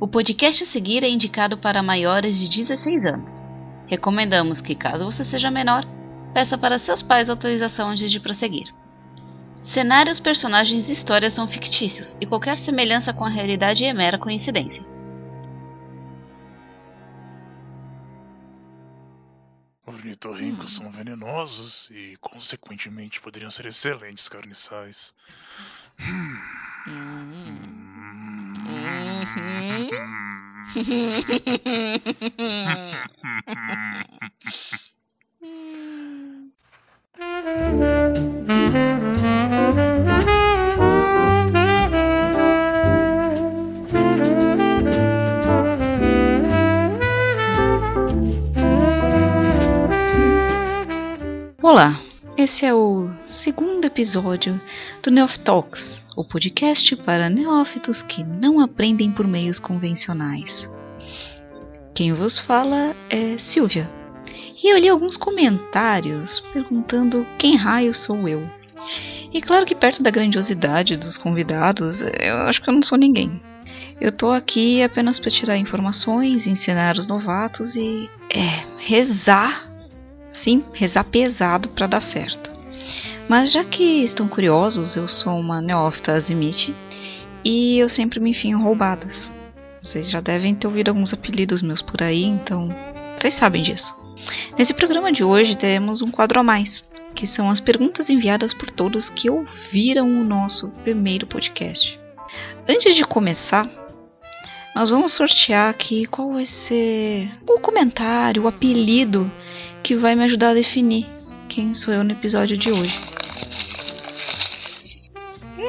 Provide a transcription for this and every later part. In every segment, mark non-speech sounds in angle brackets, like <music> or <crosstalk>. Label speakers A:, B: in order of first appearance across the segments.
A: O podcast a seguir é indicado para maiores de 16 anos. Recomendamos que, caso você seja menor, peça para seus pais autorização antes de prosseguir. Cenários, personagens e histórias são fictícios e qualquer semelhança com a realidade é mera coincidência.
B: Ornitorrincos são venenosos e, consequentemente, poderiam ser excelentes carniçais.
A: Olá, esse é o segundo episódio do Neof Talks, o podcast para neófitos que não aprendem por meios convencionais. Quem vos fala é Silvia. E eu li alguns comentários perguntando quem raio sou eu. E claro que perto da grandiosidade dos convidados, eu acho que eu não sou ninguém. Eu tô aqui apenas para tirar informações, ensinar os novatos e é rezar, sim, rezar pesado para dar certo. Mas já que estão curiosos, eu sou uma neófita azimite e eu sempre me enfio em roubadas. Vocês já devem ter ouvido alguns apelidos meus por aí, então vocês sabem disso. Nesse programa de hoje teremos um quadro a mais, que são as perguntas enviadas por todos que ouviram o nosso primeiro podcast. Antes de começar, nós vamos sortear aqui qual vai ser o comentário, o apelido que vai me ajudar a definir quem sou eu no episódio de hoje.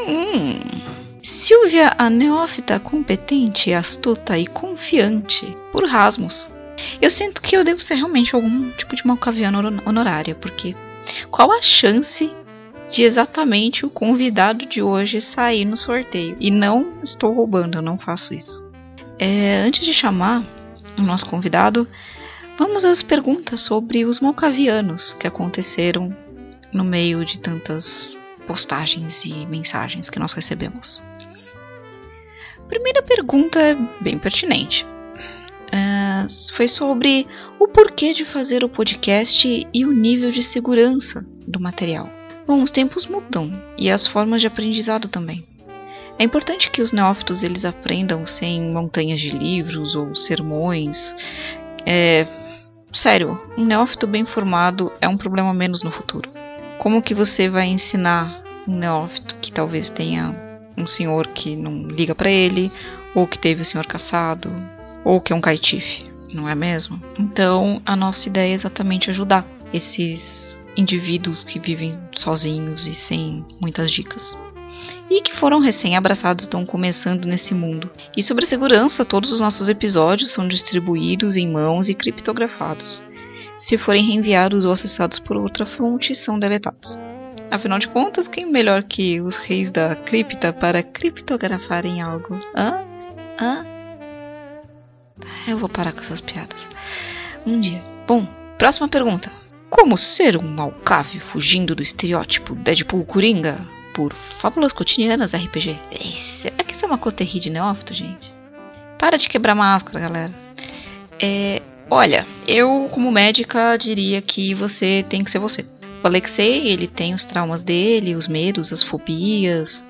A: Hum, Silvia, a neófita competente, astuta e confiante, por Rasmus. Eu sinto que eu devo ser realmente algum tipo de malcaviana honorária, porque qual a chance de exatamente o convidado de hoje sair no sorteio? E não estou roubando, eu não faço isso. É, antes de chamar o nosso convidado, vamos às perguntas sobre os malcavianos que aconteceram no meio de tantas postagens e mensagens que nós recebemos. Primeira pergunta é bem pertinente. Uh, foi sobre o porquê de fazer o podcast e o nível de segurança do material. Bom, os tempos mudam e as formas de aprendizado também. É importante que os neófitos eles aprendam sem montanhas de livros ou sermões. É, sério, um neófito bem formado é um problema menos no futuro. Como que você vai ensinar neófito que talvez tenha um senhor que não liga para ele, ou que teve o senhor caçado, ou que é um caitife, não é mesmo? Então, a nossa ideia é exatamente ajudar esses indivíduos que vivem sozinhos e sem muitas dicas. E que foram recém-abraçados, estão começando nesse mundo. E sobre a segurança, todos os nossos episódios são distribuídos em mãos e criptografados. Se forem reenviados ou acessados por outra fonte, são deletados. Afinal de contas, quem melhor que os reis da cripta para criptografarem algo? Hã? Hã? Eu vou parar com essas piadas. Um dia. Bom, próxima pergunta. Como ser um malcave fugindo do estereótipo Deadpool Coringa por Fábulas Cotidianas RPG? Será que isso é uma coterri de neófito, gente? Para de quebrar máscara, galera. É, olha, eu como médica diria que você tem que ser você. O Alexei, ele tem os traumas dele, os medos, as fobias,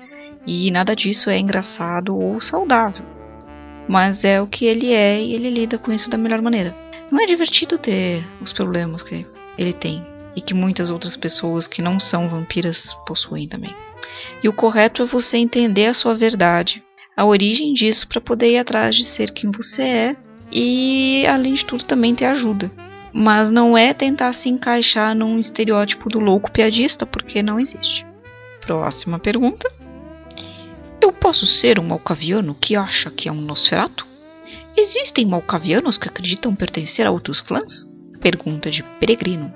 A: e nada disso é engraçado ou saudável. Mas é o que ele é e ele lida com isso da melhor maneira. Não é divertido ter os problemas que ele tem e que muitas outras pessoas que não são vampiras possuem também. E o correto é você entender a sua verdade, a origem disso para poder ir atrás de ser quem você é e além de tudo também ter ajuda. Mas não é tentar se encaixar num estereótipo do louco piadista, porque não existe. Próxima pergunta. Eu posso ser um malcaviano que acha que é um Nosferatu? Existem malcavianos que acreditam pertencer a outros clãs? Pergunta de Peregrino.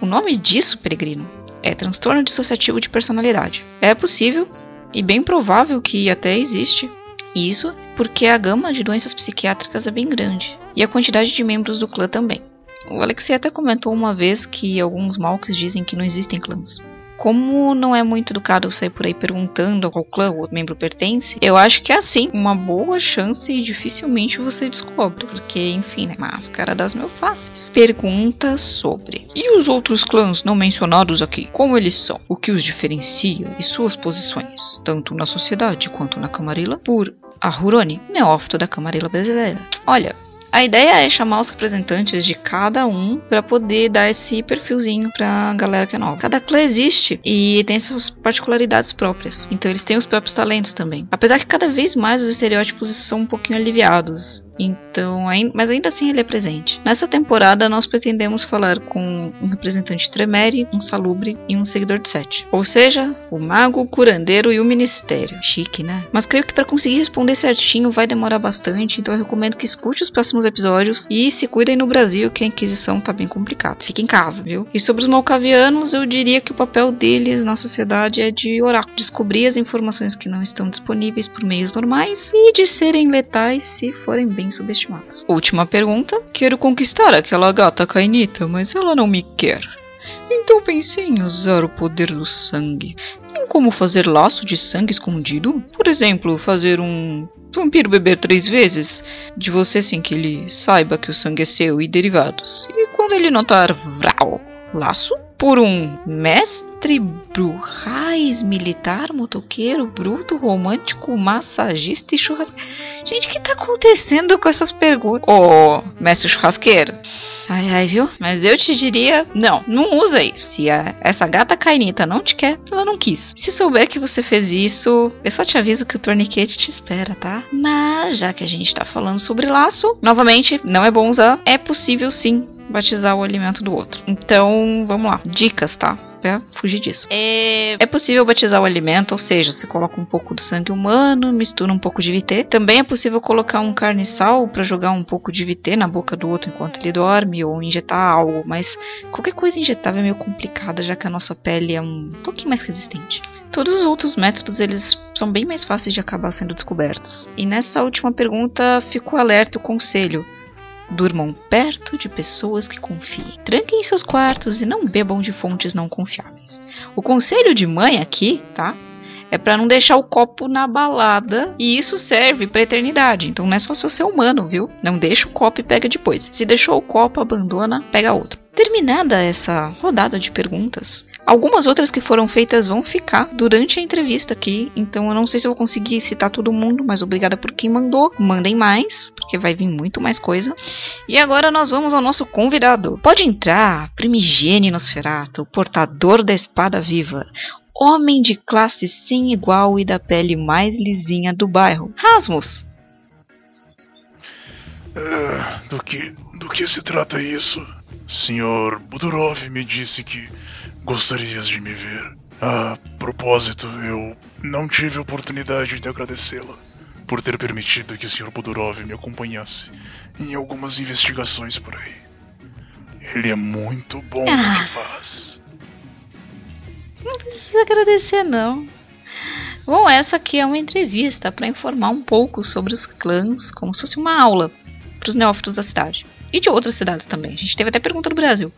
A: O nome disso, Peregrino, é transtorno dissociativo de personalidade. É possível e bem provável que até existe. Isso porque a gama de doenças psiquiátricas é bem grande e a quantidade de membros do clã também. O Alexei até comentou uma vez que alguns malques dizem que não existem clãs. como não é muito educado sair por aí perguntando a qual clã o membro pertence, eu acho que é assim, uma boa chance e dificilmente você descobre, porque, enfim, né, máscara das mil faces. Pergunta sobre. E os outros clãs não mencionados aqui? Como eles são? O que os diferencia e suas posições, tanto na sociedade quanto na Camarilla? Por Ahuroni, neófito da Camarilla brasileira. Olha, a ideia é chamar os representantes de cada um para poder dar esse perfilzinho pra galera que é nova. Cada clã existe e tem suas particularidades próprias. Então eles têm os próprios talentos também. Apesar que cada vez mais os estereótipos são um pouquinho aliviados. Então, mas ainda assim ele é presente. Nessa temporada, nós pretendemos falar com um representante Tremere, um Salubre e um seguidor de Sete. Ou seja, o Mago, o Curandeiro e o Ministério. Chique, né? Mas creio que para conseguir responder certinho vai demorar bastante, então eu recomendo que escute os próximos episódios e se cuidem no Brasil, que a Inquisição tá bem complicada. Fique em casa, viu? E sobre os Malcavianos, eu diria que o papel deles na sociedade é de orar, descobrir as informações que não estão disponíveis por meios normais e de serem letais se forem bem bem subestimados. Última pergunta. Quero conquistar aquela gata cainita, mas ela não me quer. Então pensei em usar o poder do sangue. Tem como fazer laço de sangue escondido? Por exemplo, fazer um vampiro beber três vezes de você sem que ele saiba que o sangue é seu e derivados. E quando ele notar vral, laço por um mestre brurais, militar, motoqueiro, bruto, romântico, massagista e churrasqueiro. Gente, o que tá acontecendo com essas perguntas? Ô, oh, mestre churrasqueiro. Ai, ai, viu? Mas eu te diria, não, não usa isso. Se a, essa gata cainita não te quer, ela não quis. Se souber que você fez isso, eu só te aviso que o torniquete te espera, tá? Mas, já que a gente tá falando sobre laço, novamente, não é bom usar. É possível sim batizar o alimento do outro. Então, vamos lá. Dicas, tá? Pra fugir disso. É, é possível batizar o alimento, ou seja, você coloca um pouco do sangue humano, mistura um pouco de VT. Também é possível colocar um carne-sal para jogar um pouco de VT na boca do outro enquanto ele dorme, ou injetar algo, mas qualquer coisa injetável é meio complicada, já que a nossa pele é um pouquinho mais resistente. Todos os outros métodos eles são bem mais fáceis de acabar sendo descobertos. E nessa última pergunta ficou alerta o conselho. Durmam perto de pessoas que confiem. Tranquem seus quartos e não bebam de fontes não confiáveis. O conselho de mãe aqui, tá? É para não deixar o copo na balada e isso serve para eternidade. Então não é só se você é humano, viu? Não deixa o copo e pega depois. Se deixou o copo, abandona, pega outro. Terminada essa rodada de perguntas, Algumas outras que foram feitas vão ficar durante a entrevista aqui, então eu não sei se eu vou conseguir citar todo mundo, mas obrigada por quem mandou. Mandem mais, porque vai vir muito mais coisa. E agora nós vamos ao nosso convidado. Pode entrar, Primigênio Nosferatu, o portador da espada viva, homem de classe sem igual e da pele mais lisinha do bairro. Rasmus!
B: Uh, do que do que se trata isso? Senhor Budurov me disse que gostarias de me ver. A propósito, eu não tive oportunidade de agradecê-la por ter permitido que o Sr. Budurov me acompanhasse em algumas investigações por aí. Ele é muito bom ah. no que faz.
A: Não precisa agradecer, não. Bom, essa aqui é uma entrevista para informar um pouco sobre os clãs, como se fosse uma aula para os neófitos da cidade. E de outras cidades também. A gente teve até pergunta do Brasil.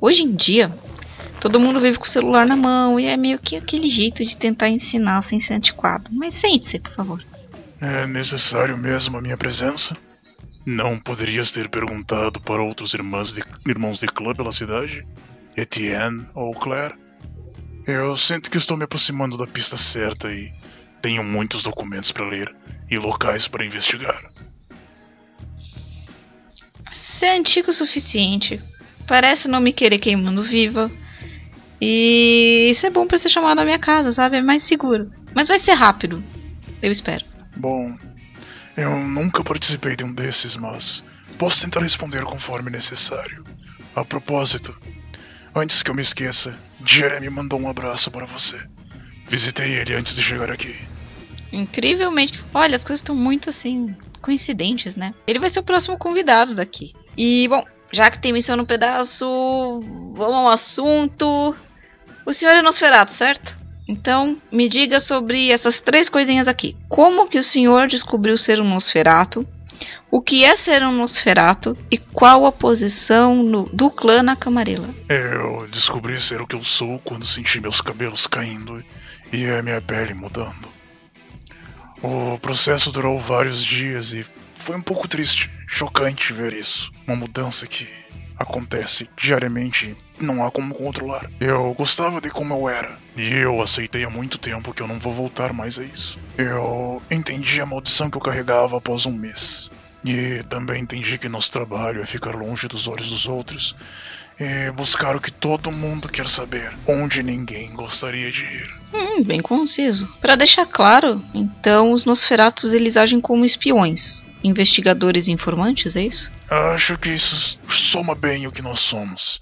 A: Hoje em dia, Todo mundo vive com o celular na mão e é meio que aquele jeito de tentar ensinar sem ser antiquado. Mas sente-se, por favor.
B: É necessário mesmo a minha presença? Não poderias ter perguntado para outros irmãos de, irmãos de clã pela cidade? Etienne ou Claire? Eu sinto que estou me aproximando da pista certa e tenho muitos documentos para ler e locais para investigar.
A: Você é antigo o suficiente. Parece não me querer queimando viva. E isso é bom para ser chamado na minha casa, sabe? É mais seguro. Mas vai ser rápido. Eu espero.
B: Bom, eu nunca participei de um desses, mas posso tentar responder conforme necessário. A propósito, antes que eu me esqueça, Jeremy mandou um abraço para você. Visitei ele antes de chegar aqui.
A: incrivelmente. Olha, as coisas estão muito assim coincidentes, né? Ele vai ser o próximo convidado daqui. E bom, já que tem missão no pedaço, vamos ao assunto. O senhor é Nosferatu, certo? Então, me diga sobre essas três coisinhas aqui. Como que o senhor descobriu ser um Nosferatu? O que é ser um Nosferato e qual a posição no, do clã na Camarilla?
B: Eu descobri ser o que eu sou quando senti meus cabelos caindo e a minha pele mudando. O processo durou vários dias e foi um pouco triste, chocante ver isso. Uma mudança que acontece diariamente e não há como controlar. Eu gostava de como eu era e eu aceitei há muito tempo que eu não vou voltar mais a isso. Eu entendi a maldição que eu carregava após um mês. E também entendi que nosso trabalho é ficar longe dos olhos dos outros e buscar o que todo mundo quer saber, onde ninguém gostaria de ir.
A: Hum, bem conciso. Para deixar claro, então os Nosferatos eles agem como espiões, investigadores e informantes, é isso?
B: Acho que isso soma bem o que nós somos.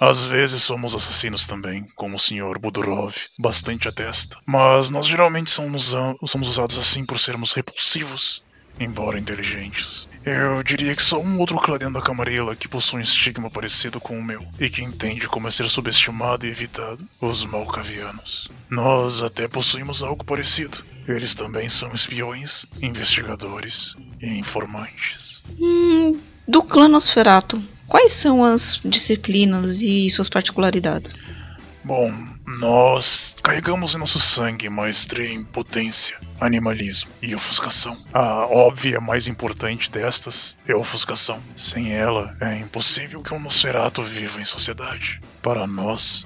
B: Às vezes somos assassinos também, como o Sr. Budurov bastante atesta. Mas nós geralmente somos, somos usados assim por sermos repulsivos embora inteligentes. Eu diria que só um outro clã dentro da Camarilla que possui um estigma parecido com o meu, e que entende como é ser subestimado e evitado, os Malcavianos. Nós até possuímos algo parecido. Eles também são espiões, investigadores e informantes.
A: Hum, do clã Nosferato, quais são as disciplinas e suas particularidades?
B: Bom, nós carregamos em nosso sangue maestria em potência, animalismo e ofuscação. A óbvia mais importante destas é a ofuscação. Sem ela, é impossível que um Nosferatu viva em sociedade. Para nós,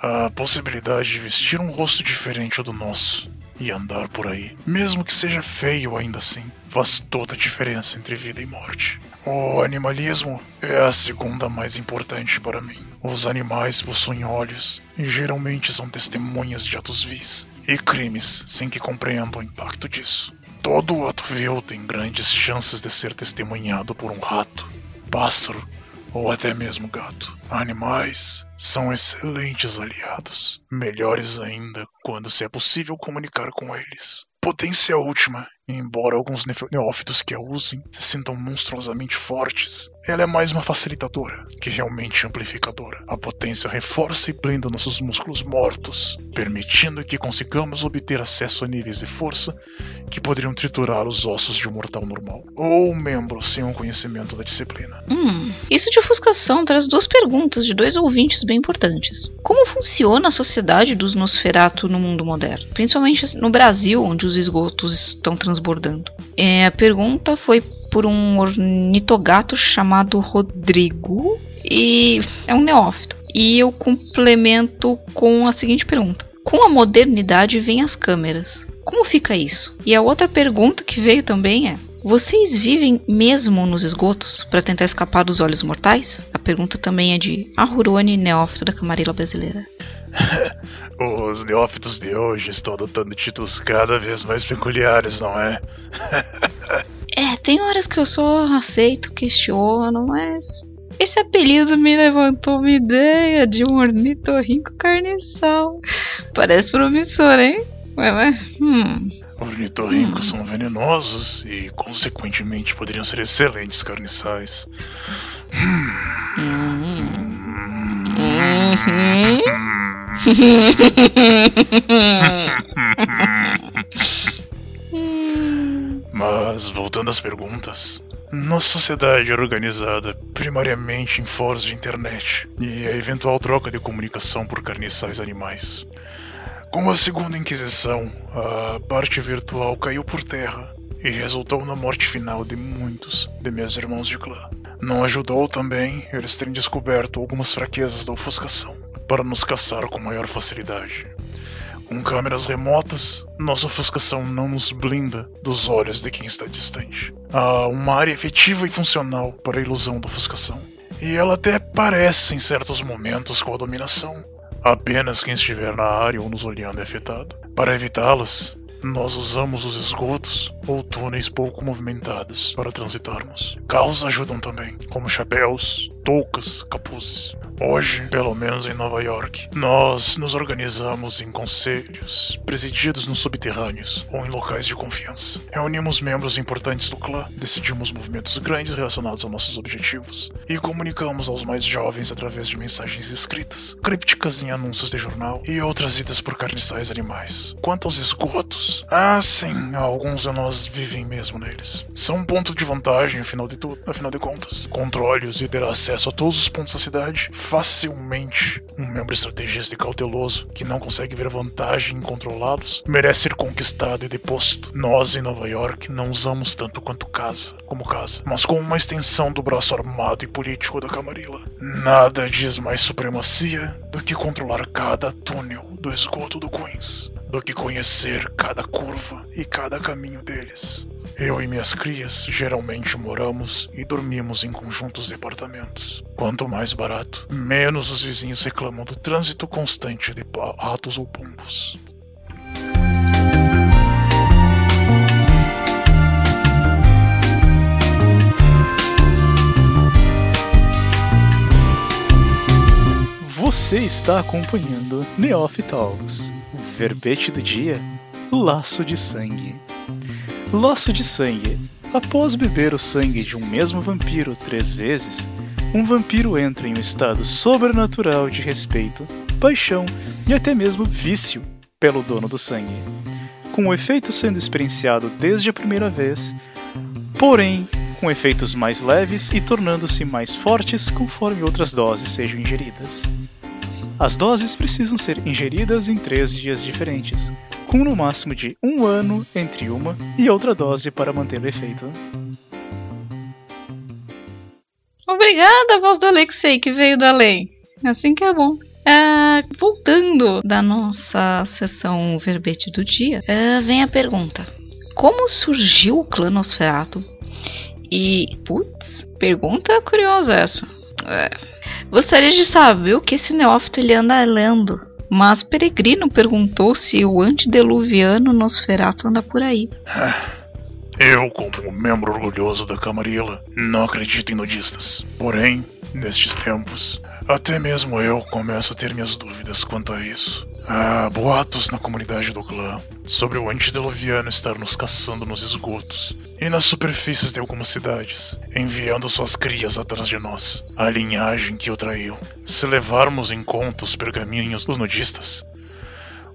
B: a possibilidade de vestir um rosto diferente do nosso e andar por aí, mesmo que seja feio ainda assim, faz toda a diferença entre vida e morte. O animalismo é a segunda mais importante para mim. Os animais possuem olhos e geralmente são testemunhas de atos vis e crimes sem que compreendam o impacto disso. Todo ato vil tem grandes chances de ser testemunhado por um rato, pássaro ou até mesmo gato. Animais são excelentes aliados, melhores ainda quando se é possível comunicar com eles. Potência última embora alguns neófitos que a usem se sintam monstruosamente fortes, ela é mais uma facilitadora que realmente amplificadora. A potência reforça e blinda nossos músculos mortos, permitindo que consigamos obter acesso a níveis de força que poderiam triturar os ossos de um mortal normal, ou um membro sem um conhecimento da disciplina.
A: Hum, isso de ofuscação traz duas perguntas de dois ouvintes bem importantes. Como funciona a sociedade dos Nosferatu no mundo moderno? Principalmente no Brasil, onde os esgotos estão transbordando transbordando. É, a pergunta foi por um ornitogato chamado Rodrigo e é um neófito. E eu complemento com a seguinte pergunta: Com a modernidade vem as câmeras. Como fica isso? E a outra pergunta que veio também é: vocês vivem mesmo nos esgotos para tentar escapar dos olhos mortais? A pergunta também é de Ahurone, neófito da Camarilla Brasileira. <laughs>
B: Os neófitos de hoje estão adotando títulos cada vez mais peculiares, não é? <laughs>
A: é, tem horas que eu só aceito, questiono, mas. Esse apelido me levantou uma ideia de um ornitorrinco carniçal. Parece promissor, hein? Ué, ué. Hum.
B: Ornitorrincos são venenosos e, consequentemente, poderiam ser excelentes carniçais. Mas, voltando às perguntas. Nossa sociedade é organizada primariamente em fóruns de internet e a eventual troca de comunicação por carniçais animais. Com a Segunda Inquisição, a parte virtual caiu por terra e resultou na morte final de muitos de meus irmãos de clã. Não ajudou também eles terem descoberto algumas fraquezas da ofuscação para nos caçar com maior facilidade. Com câmeras remotas, nossa ofuscação não nos blinda dos olhos de quem está distante. Há uma área efetiva e funcional para a ilusão da ofuscação. E ela até parece em certos momentos com a dominação. Apenas quem estiver na área ou nos olhando é afetado. Para evitá-las, nós usamos os esgotos ou túneis pouco movimentados para transitarmos. Carros ajudam também, como chapéus, toucas, capuzes. Hoje, pelo menos em Nova York, nós nos organizamos em conselhos, presididos nos subterrâneos ou em locais de confiança. Reunimos membros importantes do clã, decidimos movimentos grandes relacionados a nossos objetivos e comunicamos aos mais jovens através de mensagens escritas, crípticas em anúncios de jornal e outras idas por carniçais animais. Quanto aos esgotos, ah, sim, alguns de nós vivem mesmo neles. São um ponto de vantagem, afinal de tudo, afinal de contas. Controle-os e ter acesso a todos os pontos da cidade facilmente. Um membro estrategista e cauteloso que não consegue ver vantagem em controlá-los merece ser conquistado e deposto. Nós em Nova York não usamos tanto quanto casa, como casa, mas como uma extensão do braço armado e político da Camarilla. Nada diz mais supremacia do que controlar cada túnel do esgoto do Queens, do que conhecer cada curva e cada caminho deles. Eu e minhas crias geralmente moramos e dormimos em conjuntos de apartamentos. Quanto mais barato, menos os vizinhos reclamam do trânsito constante de ratos ou pombos.
C: Você está acompanhando Neof Talks, o verbete do dia, Laço de Sangue. Laço de Sangue. Após beber o sangue de um mesmo vampiro três vezes, um vampiro entra em um estado sobrenatural de respeito, paixão e até mesmo vício pelo dono do sangue, com o efeito sendo experienciado desde a primeira vez, porém com efeitos mais leves e tornando-se mais fortes conforme outras doses sejam ingeridas. As doses precisam ser ingeridas em três dias diferentes, com no máximo de um ano entre uma e outra dose para manter o efeito.
A: Obrigada, voz do Alexei, que veio do além. Assim que é bom. É, voltando da nossa sessão verbete do dia, é, vem a pergunta: Como surgiu o clã Nosferatu? E, putz, pergunta curiosa essa. É, Gostaria de saber o que esse neófito ele anda lendo. Mas Peregrino perguntou se o antediluviano Nosferato anda por aí.
B: Eu, como membro orgulhoso da Camarilla, não acredito em nudistas. Porém, nestes tempos, até mesmo eu começo a ter minhas dúvidas quanto a isso. Há boatos na comunidade do clã sobre o antediluviano estar nos caçando nos esgotos e nas superfícies de algumas cidades, enviando suas crias atrás de nós, a linhagem que o traiu. Se levarmos em conta os pergaminhos dos nudistas,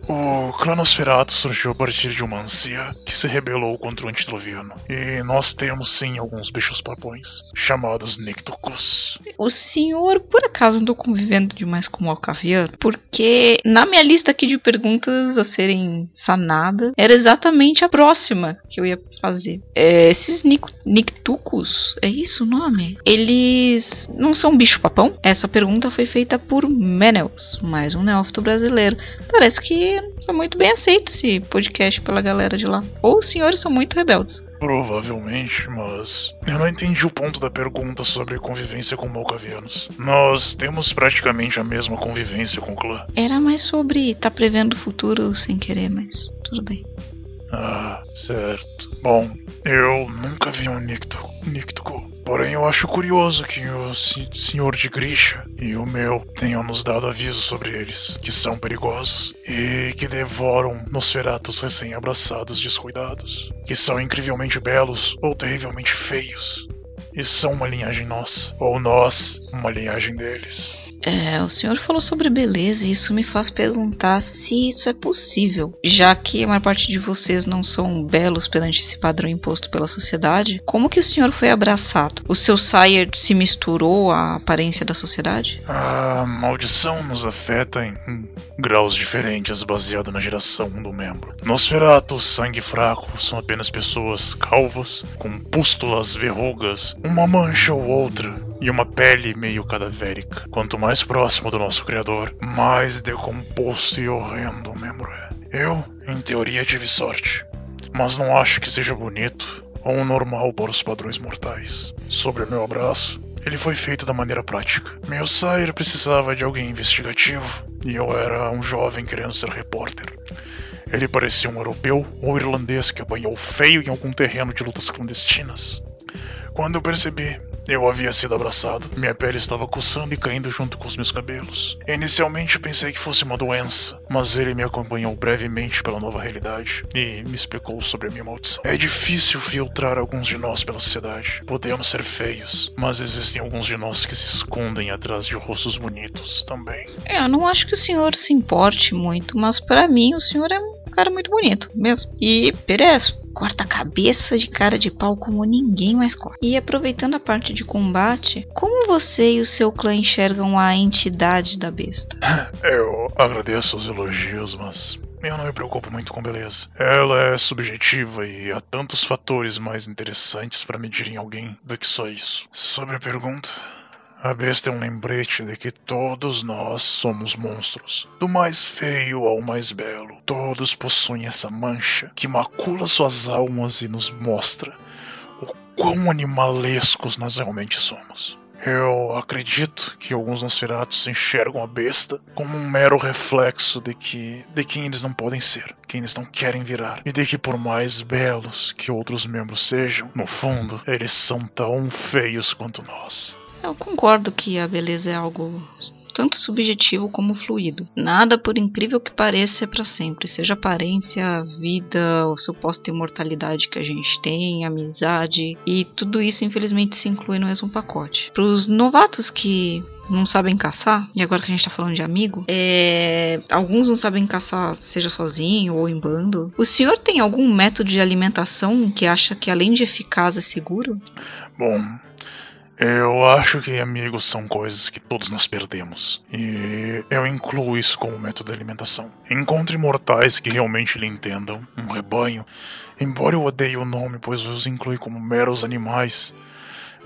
B: o Clanosferato surgiu a partir de uma ancia que se rebelou contra o Antediluviano. E nós temos sim alguns bichos papões, chamados Nictocus.
A: O senhor, por acaso, andou convivendo demais com o Alcaviano? Porque na minha lista aqui de perguntas a serem sanadas, era exatamente a próxima que eu ia fazer. É, esses Nictucus, é isso o nome? Eles não são bicho papão? Essa pergunta foi feita por Menels, mais um neófito brasileiro. Parece que foi muito bem aceito esse podcast pela galera de lá. Ou os senhores são muito rebeldes.
B: Provavelmente, mas eu não entendi o ponto da pergunta sobre convivência com malcavianos. Nós temos praticamente a mesma convivência com o clã.
A: Era mais sobre estar tá prevendo o futuro sem querer, mas tudo bem.
B: Ah, certo. Bom, eu nunca vi um Nicto, Nictoco. Porém, eu acho curioso que o senhor de Grisha e o meu tenham nos dado aviso sobre eles, que são perigosos e que devoram Nosferatos recém-abraçados descuidados, que são incrivelmente belos ou terrivelmente feios, e são uma linhagem nossa, ou nós, uma linhagem deles.
A: É, o senhor falou sobre beleza e isso me faz perguntar se isso é possível. Já que a maior parte de vocês não são belos perante esse padrão imposto pela sociedade, como que o senhor foi abraçado? O seu sire se misturou à aparência da sociedade?
B: A maldição nos afeta em graus diferentes baseado na geração do membro. Nosferatos, sangue fraco, são apenas pessoas calvas, com pústulas, verrugas, uma mancha ou outra e uma pele meio cadavérica. Quanto mais próximo do nosso Criador, mais decomposto e horrendo o membro é. Eu, em teoria, tive sorte, mas não acho que seja bonito ou normal para os padrões mortais. Sobre meu abraço, ele foi feito da maneira prática. Meu sire precisava de alguém investigativo e eu era um jovem querendo ser repórter. Ele parecia um europeu ou irlandês que apanhou feio em algum terreno de lutas clandestinas. Quando eu percebi Eu havia sido abraçado. Minha pele estava coçando e caindo junto com os meus cabelos. Inicialmente pensei que fosse uma doença, mas ele me acompanhou brevemente pela nova realidade e me explicou sobre a minha maldição. É difícil filtrar alguns de nós pela sociedade. Podemos ser feios, mas existem alguns de nós que se escondem atrás de rostos bonitos também.
A: É, eu não acho que o senhor se importe muito, mas para mim o senhor é um cara muito bonito mesmo. E Perez, corta a cabeça de cara de pau como ninguém mais corta. E aproveitando a parte de combate, como você e o seu clã enxergam a entidade da besta? <laughs>
B: Eu agradeço os elogios, mas eu não me preocupo muito com beleza. Ela é subjetiva e há tantos fatores mais interessantes para medir em alguém do que só isso. Sobre a pergunta, a besta é um lembrete de que todos nós somos monstros. Do mais feio ao mais belo, todos possuem essa mancha que macula suas almas e nos mostra o quão animalescos nós realmente somos. Eu acredito que alguns Nosferatus enxergam a besta como um mero reflexo de que de quem eles não podem ser, quem eles não querem virar, e de que por mais belos que outros membros sejam, no fundo, eles são tão feios quanto nós.
A: Eu concordo que a beleza é algo tanto subjetivo como fluido. Nada, por incrível que pareça, é para sempre. Seja aparência, vida, ou suposta imortalidade que a gente tem, amizade, e tudo isso infelizmente se inclui no mesmo pacote. Para os novatos que não sabem caçar, e agora que a gente tá falando de amigo, é... alguns não sabem caçar, seja sozinho ou em bando. O senhor tem algum método de alimentação que acha que além de eficaz é seguro?
B: Bom, eu acho que amigos são coisas que todos nós perdemos. E eu incluo isso como método de alimentação. Encontre mortais que realmente lhe entendam, um rebanho. Embora eu odeie o nome, pois os inclui como meros animais,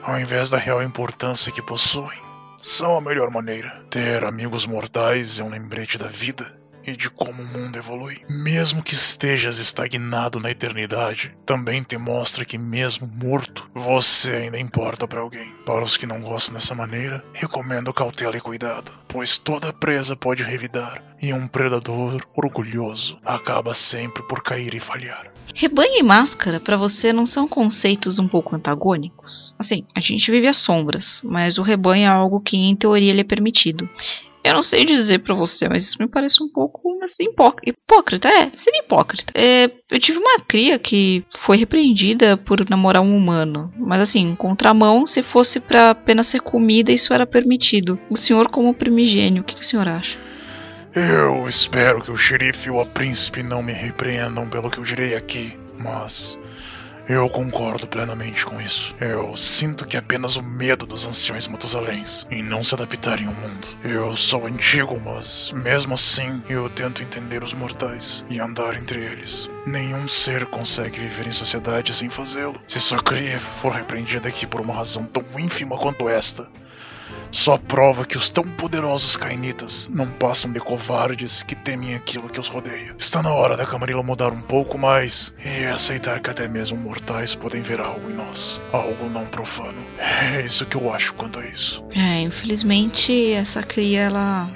B: ao invés da real importância que possuem. São a melhor maneira. Ter amigos mortais é um lembrete da vida e de como o mundo evolui. Mesmo que estejas estagnado na eternidade, também te mostra que, mesmo morto, você ainda importa para alguém. Para os que não gostam dessa maneira, recomendo cautela e cuidado, pois toda presa pode revidar, e um predador orgulhoso acaba sempre por cair e falhar.
A: Rebanho e máscara para você não são conceitos um pouco antagônicos? Assim, a gente vive às sombras, mas o rebanho é algo que em teoria lhe é permitido. Eu não sei dizer para você, mas isso me parece um pouco assim, hipócrita. É, seria hipócrita. É, eu tive uma cria que foi repreendida por namorar um humano. Mas assim, contramão, se fosse para apenas ser comida, isso era permitido. O senhor, como primigênio, o que, que o senhor acha?
B: Eu espero que o xerife ou a príncipe não me repreendam pelo que eu direi aqui, mas eu concordo plenamente com isso. Eu sinto que é apenas o medo dos anciões Matusaléns em não se adaptarem ao mundo. Eu sou antigo, mas mesmo assim eu tento entender os mortais e andar entre eles. Nenhum ser consegue viver em sociedade sem fazê-lo. Se sua cria for repreendida aqui por uma razão tão ínfima quanto esta, só prova que os tão poderosos cainitas não passam de covardes que temem aquilo que os rodeia. Está na hora da Camarilla mudar um pouco mais e aceitar que até mesmo mortais podem ver algo em nós, algo não profano. É isso que eu acho quanto a isso.
A: É, infelizmente essa cria ela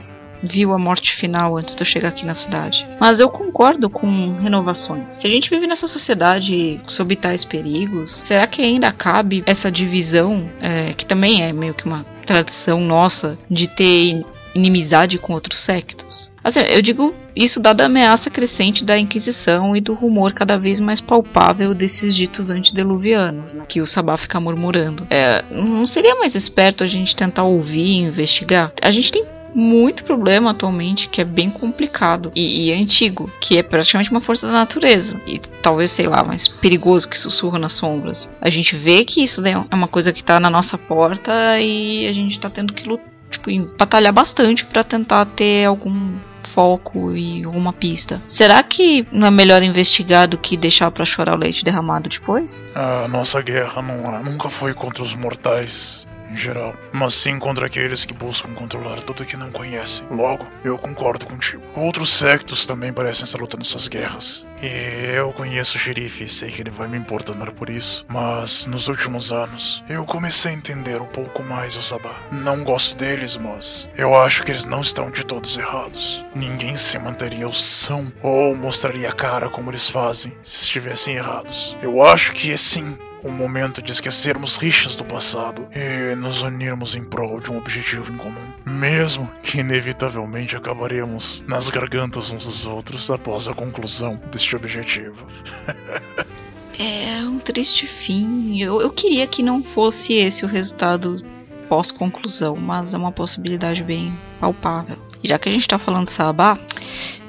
A: viu a morte final antes de eu chegar aqui na cidade. Mas eu concordo com renovações. Se a gente vive nessa sociedade sob tais perigos, será que ainda cabe essa divisão, é, que também é meio que uma tradição nossa, de ter inimizade com outros sectos? Assim, eu digo isso dada a ameaça crescente da Inquisição e do rumor cada vez mais palpável desses ditos antediluvianos, né, que o Sabá fica murmurando. É, não seria mais esperto a gente tentar ouvir e investigar? A gente tem muito problema atualmente que é bem complicado e, e, antigo, que é praticamente uma força da natureza e talvez, sei lá, mais perigoso que sussurra nas sombras. A gente vê que isso é uma coisa que tá na nossa porta e a gente tá tendo que lutar, tipo, batalhar bastante para tentar ter algum foco e alguma pista. Será que não é melhor investigar do que deixar para chorar o leite derramado depois?
B: A nossa guerra não, nunca foi contra os mortais em geral, mas sim contra aqueles que buscam controlar tudo que não conhecem. Logo, eu concordo contigo. Outros sectos também parecem estar lutando suas guerras. E eu conheço o xerife e sei que ele vai me importunar por isso. Mas nos últimos anos, eu comecei a entender um pouco mais o Sabá. Não gosto deles, mas eu acho que eles não estão de todos errados. Ninguém se manteria o são ou mostraria a cara como eles fazem se estivessem errados. Eu acho que sim, o momento de esquecermos rixas do passado e nos unirmos em prol de um objetivo em comum. Mesmo que inevitavelmente acabaremos nas gargantas uns dos outros após a conclusão deste objetivo. <laughs>
A: é um triste fim. Eu, eu queria que não fosse esse o resultado pós-conclusão, mas é uma possibilidade bem palpável. Já que a gente tá falando de Sabá,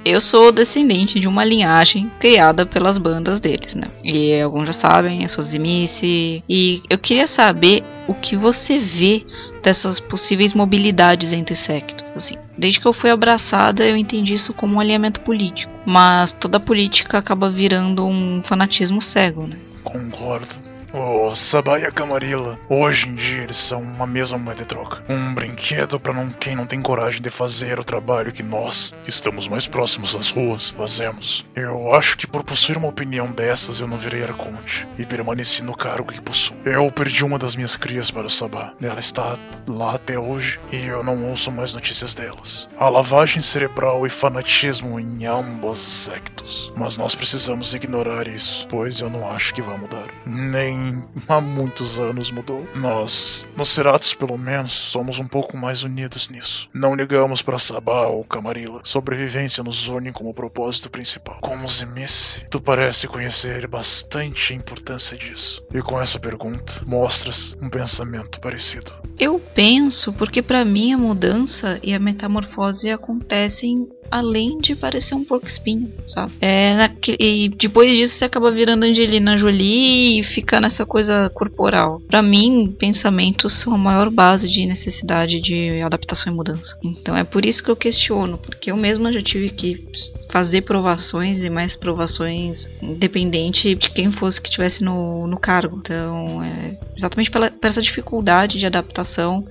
A: eu sou descendente de uma linhagem criada pelas bandas deles, né? E alguns já sabem, eu sou Zimice. E eu queria saber o que você vê dessas possíveis mobilidades entre sectos. Assim, desde que eu fui abraçada, eu entendi isso como um alinhamento político. Mas toda política acaba virando um fanatismo cego, né?
B: Concordo. O Sabá e a Camarilla, hoje em dia eles são uma mesma moeda de troca. Um brinquedo para não, quem não tem coragem de fazer o trabalho que nós, que estamos mais próximos das ruas, fazemos. Eu acho que por possuir uma opinião dessas eu não virei arconte e permaneci no cargo que possuo. Eu perdi uma das minhas crias para o Sabá. Ela está lá até hoje e eu não ouço mais notícias delas. A lavagem cerebral e fanatismo em ambos os sectos. Mas nós precisamos ignorar isso, pois eu não acho que vai mudar. Nem <laughs> há muitos anos mudou. Nós, Nosferatus pelo menos, somos um pouco mais unidos nisso. Não ligamos para Sabá ou Camarilla. Sobrevivência nos une como propósito principal. Como Zemice, tu parece conhecer bastante a importância disso. E com essa pergunta, mostras um pensamento parecido.
A: Eu penso porque para mim a mudança e a metamorfose acontecem além de parecer um porco espinho, sabe? É, naque, e depois disso você acaba virando Angelina Jolie e fica nessa coisa corporal. Para mim, pensamentos são a maior base de necessidade de adaptação e mudança. Então é por isso que eu questiono, porque eu mesma já tive que fazer provações e mais provações independente de quem fosse que estivesse no, no cargo. Então, é exatamente pela, por essa dificuldade de adaptação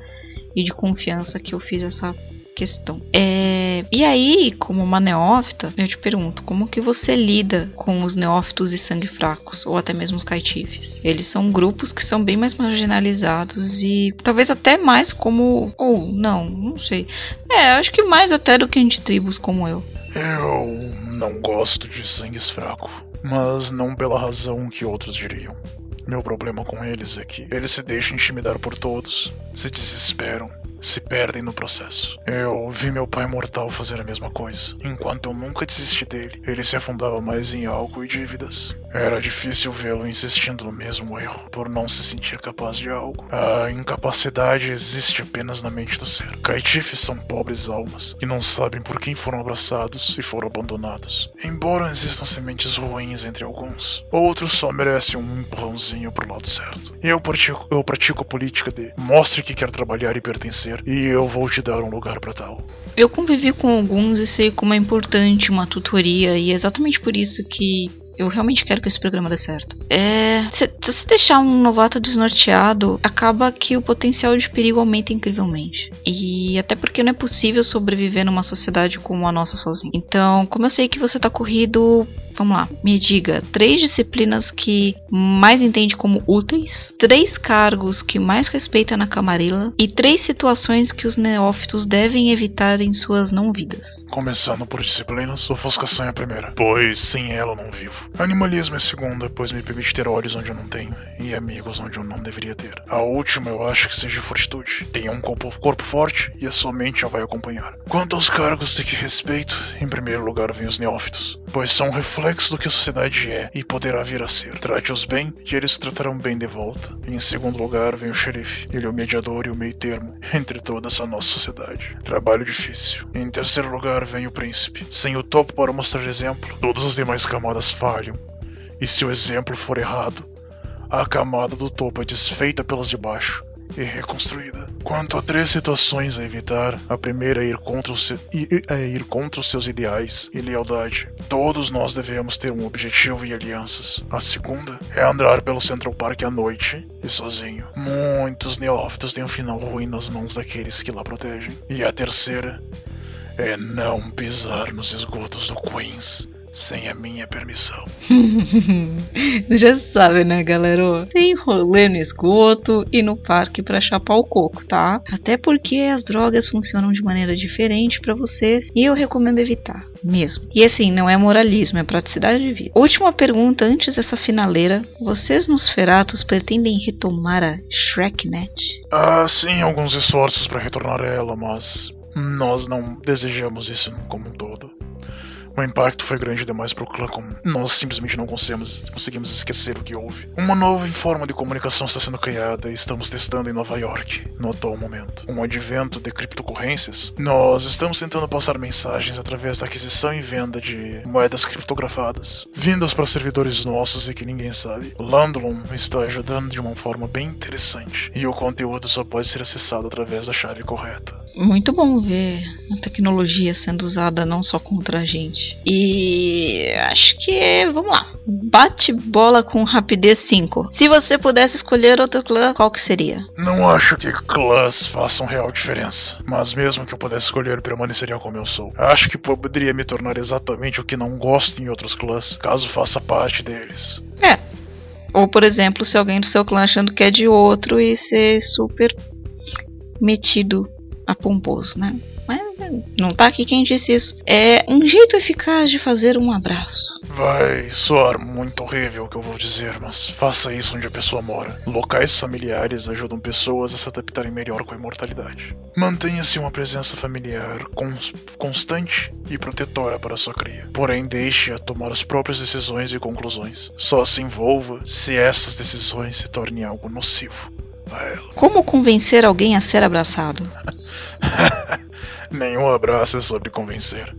A: e de confiança que eu fiz essa questão. É, e aí, como uma neófita, eu te pergunto, como que você lida com os neófitos e sangue fracos, ou até mesmo os caitifes? Eles são grupos que são bem mais marginalizados e talvez até mais como... ou não, não sei. É, acho que mais até do que de tribos como eu.
B: Eu não gosto de sangues fracos, mas não pela razão que outros diriam. Meu problema com eles é que eles se deixam intimidar por todos, se desesperam se perdem no processo. Eu vi meu pai mortal fazer a mesma coisa. Enquanto eu nunca desisti dele, ele se afundava mais em álcool e dívidas. Era difícil vê-lo insistindo no mesmo erro, por não se sentir capaz de algo. A incapacidade existe apenas na mente do ser. Caitifes são pobres almas, que não sabem por quem foram abraçados e foram abandonados. Embora existam sementes ruins entre alguns, outros só merecem um empurrãozinho pro lado certo. Eu pratico, eu pratico a política de mostre que quer trabalhar e pertencer, e eu vou te dar um lugar para tal.
A: Eu convivi com alguns e sei como é importante uma tutoria, e é exatamente por isso que eu realmente quero que esse programa dê certo. É, se, se você deixar um novato desnorteado, acaba que o potencial de perigo aumenta incrivelmente. E até porque não é possível sobreviver numa sociedade como a nossa sozinho. Então, como eu sei que você tá corrido, Vamos lá, me diga três disciplinas que mais entende como úteis, três cargos que mais respeita na camarilla e três situações que os neófitos devem evitar em suas não vidas.
B: Começando por disciplinas, ofuscação é a primeira, pois sem ela eu não vivo. Animalismo é a segunda, pois me permite ter olhos onde eu não tenho e amigos onde eu não deveria ter. A última eu acho que seja fortitude. Tenha um corpo, corpo forte e a sua mente já vai acompanhar. Quanto aos cargos de que respeito, em primeiro lugar vem os neófitos, pois são reflexos reflexo do que a sociedade é e poderá vir a ser. Trate-os bem e eles o tratarão bem de volta. E em segundo lugar vem o xerife. Ele é o mediador e o meio termo <laughs> entre toda essa nossa sociedade. Trabalho difícil. E em terceiro lugar vem o príncipe. Sem o topo para mostrar exemplo, todas as demais camadas falham. E se o exemplo for errado, a camada do topo é desfeita pelas de baixo e reconstruída. Quanto a três situações a evitar, a primeira é ir contra, é ir contra os seus ideais e lealdade. Todos nós devemos ter um objetivo e alianças. A segunda é andar pelo Central Park à noite e sozinho. Muitos neófitos têm um final ruim nas mãos daqueles que lá protegem. E a terceira é não pisar nos esgotos do Queens sem a minha permissão. <laughs>
A: Já sabe, né, galera? Tem rolê no esgoto e no parque para chapar o coco, tá? Até porque as drogas funcionam de maneira diferente para vocês e eu recomendo evitar, mesmo. E assim, não é moralismo, é praticidade de vida. Última pergunta antes dessa finaleira: vocês nos feratos pretendem retomar a Shreknet?
B: Ah, sim, alguns esforços para retornar a ela, mas nós não desejamos isso como um todo. O impacto foi grande demais para o clã, como nós simplesmente não conseguimos, conseguimos esquecer o que houve. Uma nova forma de comunicação está sendo criada e estamos testando em Nova York, no atual momento. O advento de criptocorrências, nós estamos tentando passar mensagens através da aquisição e venda de moedas criptografadas, vindas para servidores nossos e que ninguém sabe. Landlon está ajudando de uma forma bem interessante, e o conteúdo só pode ser acessado através da chave correta.
A: Muito bom ver a tecnologia sendo usada não só contra a gente. E acho que vamos lá. Bate bola com rapidez 5. Se você pudesse escolher outro clã, qual que seria?
B: Não acho que clãs façam real diferença, mas mesmo que eu pudesse escolher, permaneceria como eu sou. Acho que poderia me tornar exatamente o que não gosto em outros clãs, caso faça parte deles.
A: É. Ou, por exemplo, se alguém do seu clã achando que é de outro e ser super metido a pomposo, né? Mas não tá aqui quem disse isso. É um jeito eficaz de fazer um abraço.
B: Vai soar muito horrível o que eu vou dizer, mas faça isso onde a pessoa mora. Locais familiares ajudam pessoas a se adaptarem melhor com a imortalidade. Mantenha-se uma presença familiar cons constante e protetora para sua cria. Porém, deixe-a tomar as próprias decisões e conclusões. Só se envolva se essas decisões se tornem algo nocivo.
A: Como convencer alguém a ser abraçado? <laughs>
B: Nenhum abraço é sobre convencer.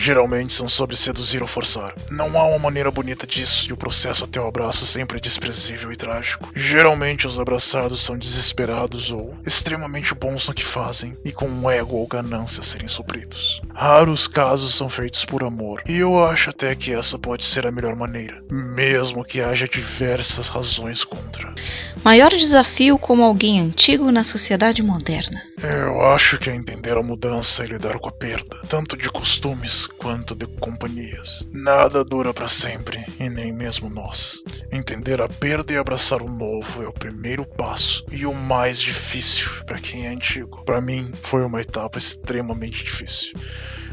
B: Geralmente são sobre seduzir ou forçar. Não há uma maneira bonita disso e o processo até o abraço sempre é desprezível e trágico. Geralmente os abraçados são desesperados ou extremamente bons no que fazem e com um ego ou ganância serem supridos. Raros casos são feitos por amor e eu acho até que essa pode ser a melhor maneira, mesmo que haja diversas razões contra.
A: Maior desafio como alguém antigo na sociedade moderna.
B: Eu acho que é entender a mudança e lidar com a perda, tanto de costumes quanto de companhias. Nada dura para sempre, e nem mesmo nós. Entender a perda e abraçar o novo é o primeiro passo e o mais difícil para quem é antigo. Para mim, foi uma etapa extremamente difícil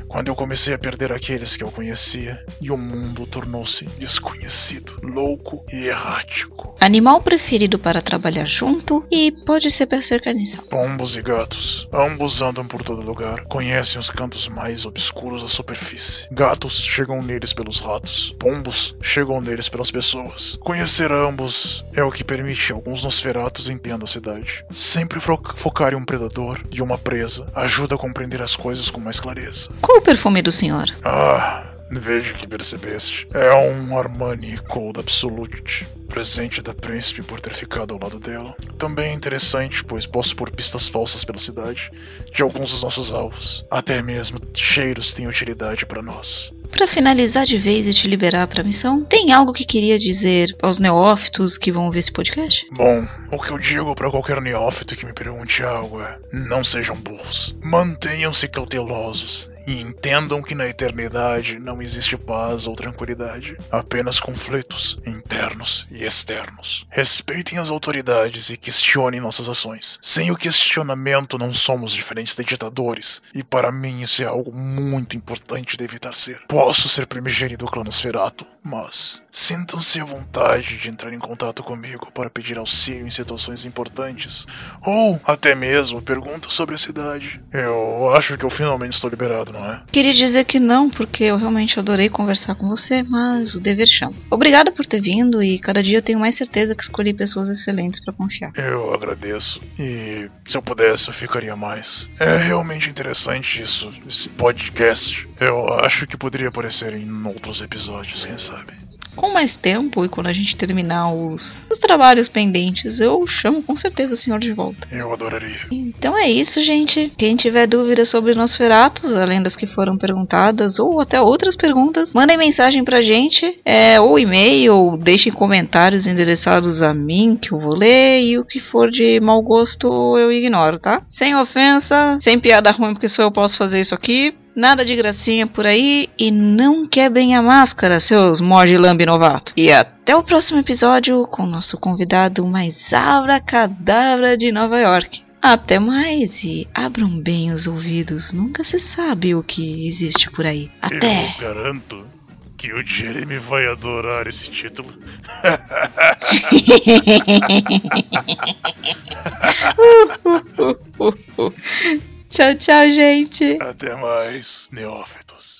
B: quando eu comecei a perder aqueles que eu conhecia e o mundo tornou-se desconhecido, louco e errático.
A: Animal preferido para trabalhar junto e pode ser carniçal.
B: Pombos e gatos. Ambos andam por todo lugar, conhecem os cantos mais obscuros da superfície. Gatos chegam neles pelos ratos, pombos chegam neles pelas pessoas. Conhecer ambos é o que permite alguns Nosferatos entendam a cidade. Sempre fo focar em um predador e uma presa ajuda a compreender as coisas com mais clareza.
A: O perfume do senhor?
B: Ah, vejo que percebeste. É um Armani Cold Absolute, presente da príncipe por ter ficado ao lado dela. Também é interessante, pois posso pôr pistas falsas pela cidade de alguns dos nossos alvos. Até mesmo cheiros têm utilidade para nós.
A: Para finalizar de vez e te liberar para a missão, tem algo que queria dizer aos neófitos que vão ouvir esse podcast?
B: Bom, o que eu digo para qualquer neófito que me pergunte algo é: não sejam burros. Mantenham-se cautelosos e entendam que na eternidade não existe paz ou tranquilidade, apenas conflitos internos e externos. Respeitem as autoridades e questionem nossas ações. Sem o questionamento, não somos diferentes de ditadores, e para mim isso é algo muito importante de evitar ser. Posso ser primigênio do clã Nosferatu, mas sintam-se à vontade de entrar em contato comigo para pedir auxílio em situações importantes, ou até mesmo perguntas sobre a cidade. Eu acho que eu finalmente estou liberado, não é?
A: Queria dizer que não, porque eu realmente adorei conversar com você, mas o dever chama. Obrigada por ter vindo e cada dia eu tenho mais certeza que escolhi pessoas excelentes para confiar.
B: Eu agradeço e se eu pudesse eu ficaria mais. É realmente interessante isso, esse podcast. Eu acho que poderia aparecer em outros episódios, quem sabe
A: com mais tempo e quando a gente terminar os, os trabalhos pendentes, eu chamo com certeza o senhor de volta.
B: Eu adoraria.
A: Então é isso, gente. Quem tiver dúvidas sobre Nosferatus, além das que foram perguntadas, ou até outras perguntas, mandem mensagem pra gente, é, ou e-mail, ou deixem comentários endereçados a mim, que eu vou ler, e o que for de mau gosto eu ignoro, tá? Sem ofensa, sem piada ruim, porque só eu posso fazer isso aqui. Nada de gracinha por aí e não quebrem a máscara, seus Morgilambi novato. E até o próximo episódio com o nosso convidado mais abracadabra de Nova York. Até mais e abram bem os ouvidos, nunca se sabe o que existe por aí. Até!
B: Eu garanto que o Jeremy vai adorar esse título. <laughs> <laughs> <laughs>
A: tchau, tchau, gente!
B: Até mais, neófitos.